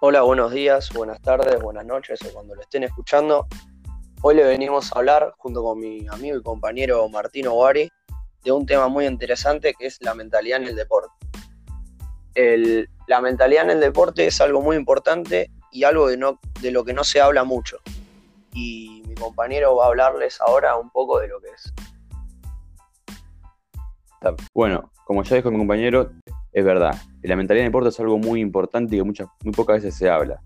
Hola, buenos días, buenas tardes, buenas noches o cuando lo estén escuchando. Hoy le venimos a hablar junto con mi amigo y compañero Martino Guari de un tema muy interesante que es la mentalidad en el deporte. la mentalidad en el deporte es algo muy importante y algo de, de lo que no se habla mucho. Y mi compañero va a hablarles ahora un poco de lo que es. Bueno, como ya dijo mi compañero, es verdad. La mentalidad en el deporte es algo muy importante y que muchas, muy pocas veces se habla.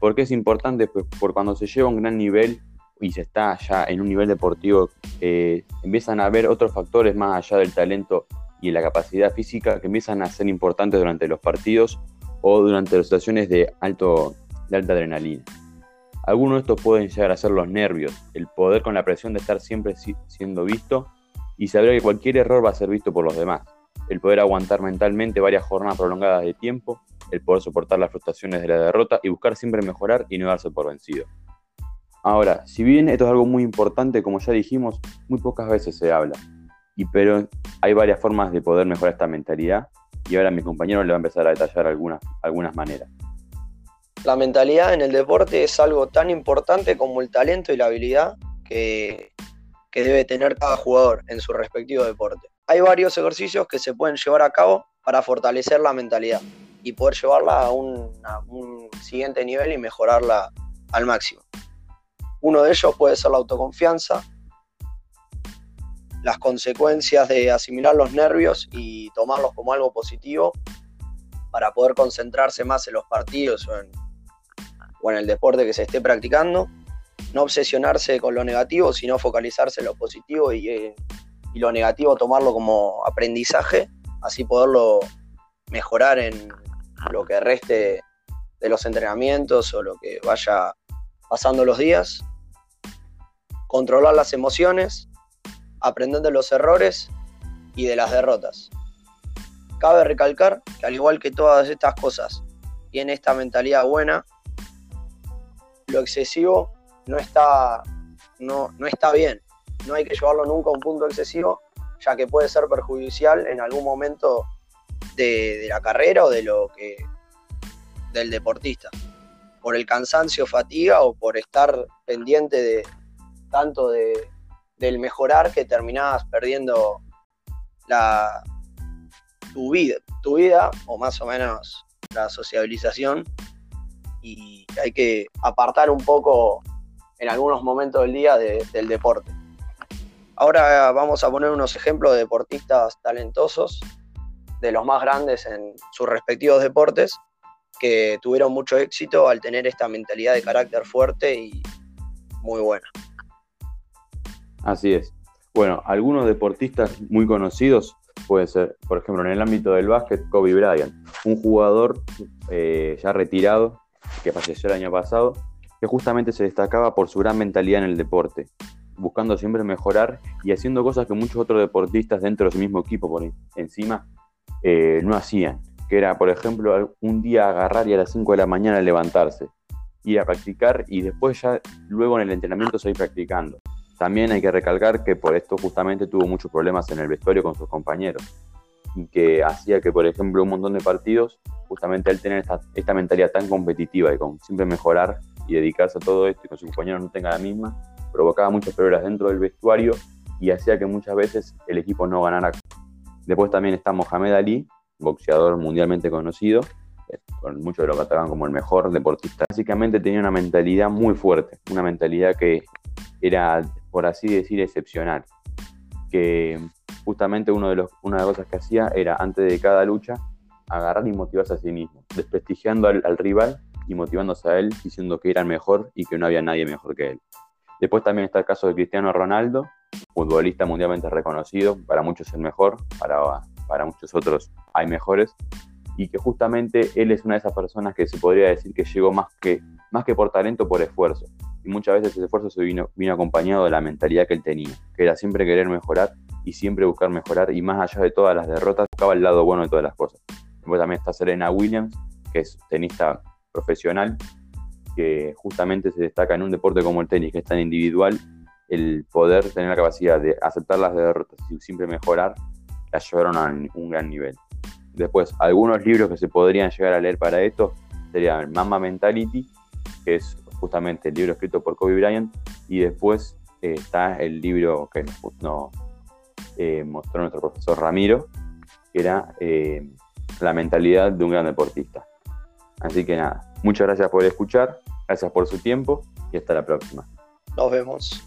¿Por qué es importante? Pues por cuando se lleva a un gran nivel y se está ya en un nivel deportivo, eh, empiezan a haber otros factores más allá del talento y la capacidad física que empiezan a ser importantes durante los partidos o durante las situaciones de, alto, de alta adrenalina. Algunos de estos pueden llegar a ser los nervios, el poder con la presión de estar siempre siendo visto y saber que cualquier error va a ser visto por los demás, el poder aguantar mentalmente varias jornadas prolongadas de tiempo, el poder soportar las frustraciones de la derrota y buscar siempre mejorar y no darse por vencido. Ahora, si bien esto es algo muy importante, como ya dijimos, muy pocas veces se habla, y pero hay varias formas de poder mejorar esta mentalidad y ahora mi compañero le va a empezar a detallar algunas, algunas maneras. La mentalidad en el deporte es algo tan importante como el talento y la habilidad que, que debe tener cada jugador en su respectivo deporte. Hay varios ejercicios que se pueden llevar a cabo para fortalecer la mentalidad y poder llevarla a un, siguiente nivel y mejorarla al máximo. Uno de ellos puede ser la autoconfianza, las consecuencias de asimilar los nervios y tomarlos como algo positivo para poder concentrarse más en los partidos o en, o el deporte que se esté practicando. No obsesionarse con lo negativo, sino focalizarse en lo positivo y, y lo negativo tomarlo como aprendizaje, así poderlo mejorar en lo que reste de los entrenamientos o lo que vaya pasando los días. Controlar las emociones, aprender de los errores y de las derrotas. Cabe recalcar que al igual que todas estas cosas tiene esta mentalidad buena, lo excesivo no está, no, no está bien. No hay que llevarlo nunca a un punto excesivo, ya que puede ser perjudicial en algún momento de, la carrera o de lo que del deportista. Por el cansancio, fatiga o por estar pendiente de tanto de, del mejorar que terminabas perdiendo la, tu vida, tu vida o más o menos la sociabilización y hay que apartar un poco en algunos momentos del día del deporte. Ahora vamos a poner unos ejemplos de deportistas talentosos, de los más grandes en sus respectivos deportes, que tuvieron mucho éxito al tener esta mentalidad de carácter fuerte y muy buena. Así es. Bueno, algunos deportistas muy conocidos puede ser, por ejemplo, en el ámbito del básquet, Kobe Bryant, un jugador eh, ya retirado que falleció el año pasado, que justamente se destacaba por su gran mentalidad en el deporte, buscando siempre mejorar y haciendo cosas que muchos otros deportistas dentro de su mismo equipo por encima eh, no hacían, que era, por ejemplo, un día agarrar y a las 5 de la mañana levantarse, ir a practicar y después ya luego en el entrenamiento seguir practicando. También hay que recalcar que por esto justamente tuvo muchos problemas en el vestuario con sus compañeros y que hacía que, por ejemplo, un montón de partidos, justamente al tener esta, mentalidad tan competitiva y con siempre mejorar y dedicarse a todo esto y con sus compañeros no tenga la misma, provocaba muchos problemas dentro del vestuario y hacía que muchas veces el equipo no ganara. Después también está Mohamed Ali, boxeador mundialmente conocido, eh, con muchos lo catalogan como el mejor deportista. Básicamente tenía una mentalidad muy fuerte, una mentalidad que era por así decir, excepcional. Que justamente uno de los, una de las cosas que hacía era, antes de cada lucha, agarrar y motivarse a sí mismo, desprestigiando al, rival y motivándose a él, diciendo que era el mejor y que no había nadie mejor que él. Después también está el caso de Cristiano Ronaldo, futbolista mundialmente reconocido, para muchos el mejor, para, para muchos otros hay mejores, y que justamente él es una de esas personas que se podría decir que llegó más que, más que por talento, por esfuerzo y muchas veces ese esfuerzo se vino, acompañado de la mentalidad que él tenía, que era siempre querer mejorar y siempre buscar mejorar y más allá de todas las derrotas buscaba el lado bueno de todas las cosas. Después también está Serena Williams, que es tenista profesional, que justamente se destaca en un deporte como el tenis, que es tan individual, el poder tener la capacidad de aceptar las derrotas y siempre mejorar, la llevaron a un gran nivel. Después, algunos libros que se podrían llegar a leer para esto sería el Mamba Mentality, que es justamente el libro escrito por Kobe Bryant, y después eh, está el libro que nos, eh, mostró nuestro profesor Ramiro, que era eh, La mentalidad de un gran deportista. Así que nada, muchas gracias por escuchar, gracias por su tiempo y hasta la próxima. Nos vemos.